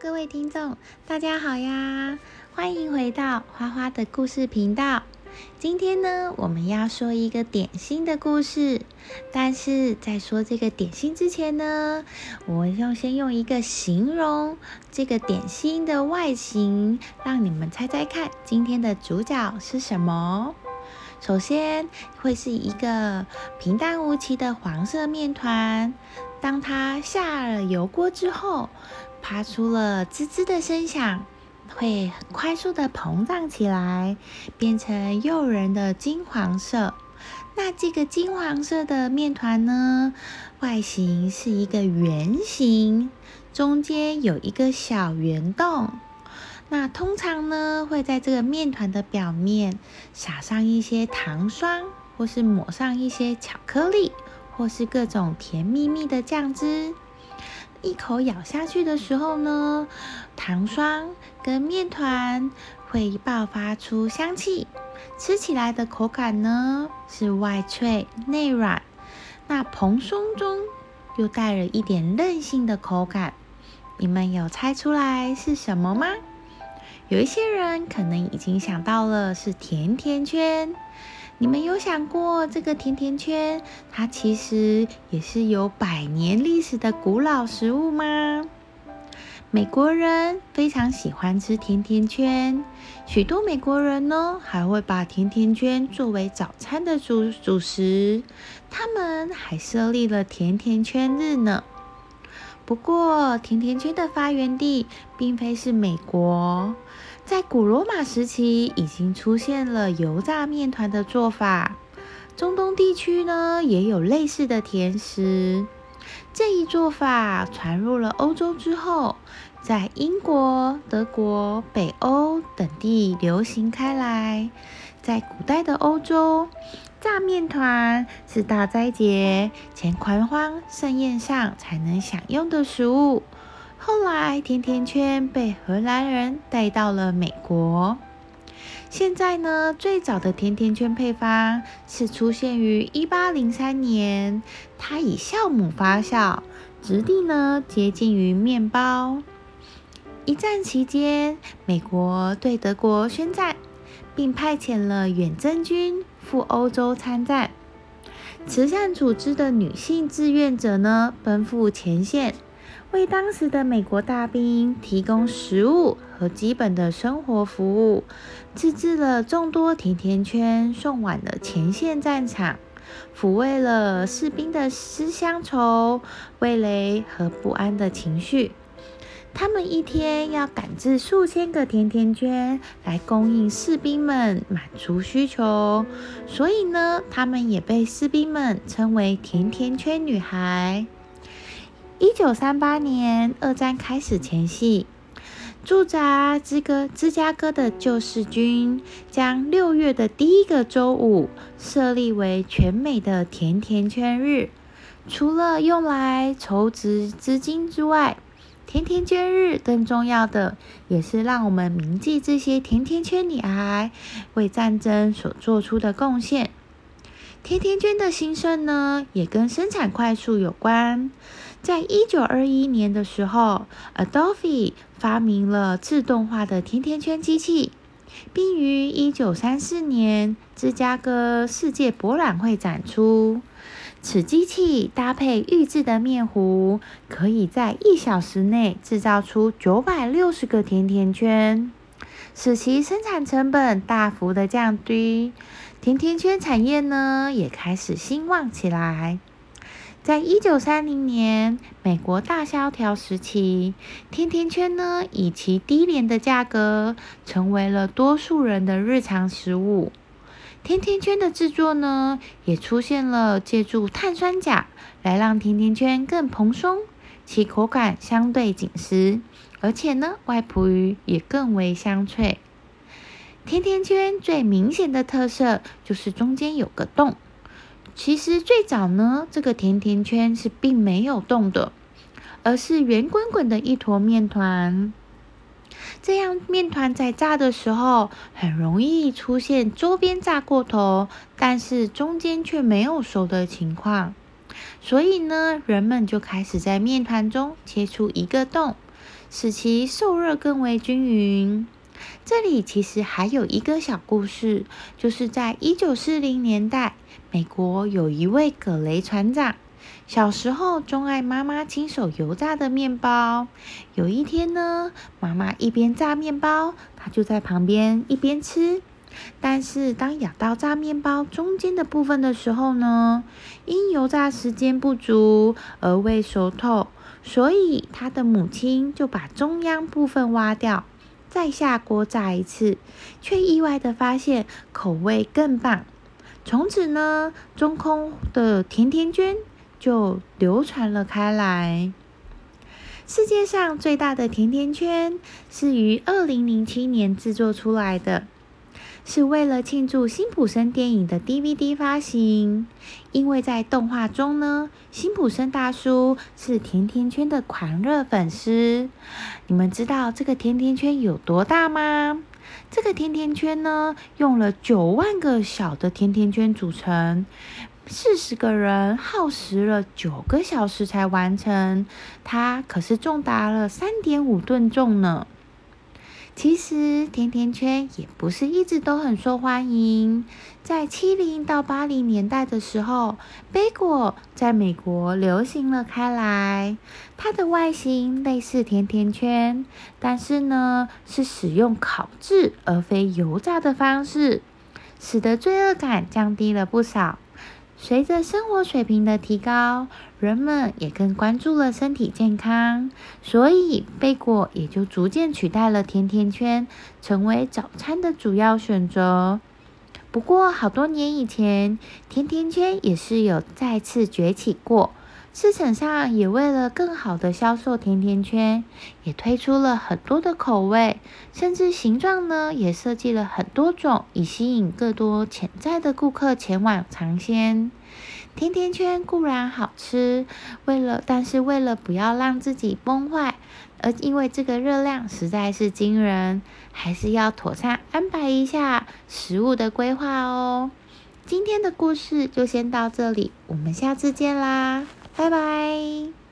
各位听众，大家好呀！欢迎回到花花的故事频道。今天呢，我们要说一个点心的故事。但是在说这个点心之前呢，我要先用一个形容这个点心的外形，让你们猜猜看，今天的主角是什么？首先会是一个平淡无奇的黄色面团，当它下了油锅之后。发出了滋滋的声响，会很快速的膨胀起来，变成诱人的金黄色。那这个金黄色的面团呢，外形是一个圆形，中间有一个小圆洞。那通常呢，会在这个面团的表面撒上一些糖霜，或是抹上一些巧克力，或是各种甜蜜蜜的酱汁。一口咬下去的时候呢，糖霜跟面团会爆发出香气，吃起来的口感呢是外脆内软，那蓬松中又带了一点韧性的口感。你们有猜出来是什么吗？有一些人可能已经想到了是甜甜圈。你们有想过，这个甜甜圈它其实也是有百年历史的古老食物吗？美国人非常喜欢吃甜甜圈，许多美国人呢还会把甜甜圈作为早餐的主主食，他们还设立了甜甜圈日呢。不过，甜甜圈的发源地并非是美国。在古罗马时期，已经出现了油炸面团的做法。中东地区呢，也有类似的甜食。这一做法传入了欧洲之后，在英国、德国、北欧等地流行开来。在古代的欧洲，炸面团是大斋节前狂欢盛宴上才能享用的食物。后来，甜甜圈被荷兰人带到了美国。现在呢，最早的甜甜圈配方是出现于一八零三年，它以酵母发酵，质地呢接近于面包。一战期间，美国对德国宣战，并派遣了远征军赴欧洲参战。慈善组织的女性志愿者呢，奔赴前线。为当时的美国大兵提供食物和基本的生活服务，自制了众多甜甜圈，送往了前线战场，抚慰了士兵的思乡愁、味蕾和不安的情绪。他们一天要赶制数千个甜甜圈来供应士兵们，满足需求，所以呢，他们也被士兵们称为“甜甜圈女孩”。一九三八年，二战开始前夕，驻扎芝哥芝加哥的救世军将六月的第一个周五设立为全美的甜甜圈日。除了用来筹集资金之外，甜甜圈日更重要的也是让我们铭记这些甜甜圈女孩为战争所做出的贡献。甜甜圈的兴盛呢，也跟生产快速有关。在一九二一年的时候，Adolphe 发明了自动化的甜甜圈机器，并于一九三四年芝加哥世界博览会展出。此机器搭配预制的面糊，可以在一小时内制造出九百六十个甜甜圈，使其生产成本大幅的降低。甜甜圈产业呢，也开始兴旺起来。在一九三零年，美国大萧条时期，甜甜圈呢以其低廉的价格，成为了多数人的日常食物。甜甜圈的制作呢，也出现了借助碳酸钾来让甜甜圈更蓬松，其口感相对紧实，而且呢，外皮于也更为香脆。甜甜圈最明显的特色就是中间有个洞。其实最早呢，这个甜甜圈是并没有动的，而是圆滚滚的一坨面团。这样面团在炸的时候，很容易出现周边炸过头，但是中间却没有熟的情况。所以呢，人们就开始在面团中切出一个洞，使其受热更为均匀。这里其实还有一个小故事，就是在一九四零年代，美国有一位葛雷船长，小时候钟爱妈妈亲手油炸的面包。有一天呢，妈妈一边炸面包，他就在旁边一边吃。但是当咬到炸面包中间的部分的时候呢，因油炸时间不足而未熟透，所以他的母亲就把中央部分挖掉。再下锅炸一次，却意外的发现口味更棒。从此呢，中空的甜甜圈就流传了开来。世界上最大的甜甜圈是于二零零七年制作出来的。是为了庆祝辛普森电影的 DVD 发行，因为在动画中呢，辛普森大叔是甜甜圈的狂热粉丝。你们知道这个甜甜圈有多大吗？这个甜甜圈呢，用了九万个小的甜甜圈组成，四十个人耗时了九个小时才完成，它可是重达了三点五吨重呢。其实甜甜圈也不是一直都很受欢迎。在七零到八零年代的时候，贝果在美国流行了开来。它的外形类似甜甜圈，但是呢是使用烤制而非油炸的方式，使得罪恶感降低了不少。随着生活水平的提高，人们也更关注了身体健康，所以贝果也就逐渐取代了甜甜圈，成为早餐的主要选择。不过，好多年以前，甜甜圈也是有再次崛起过。市场上也为了更好的销售甜甜圈，也推出了很多的口味，甚至形状呢也设计了很多种，以吸引更多潜在的顾客前往尝鲜。甜甜圈固然好吃，为了但是为了不要让自己崩坏，而因为这个热量实在是惊人，还是要妥善安排一下食物的规划哦。今天的故事就先到这里，我们下次见啦！拜拜。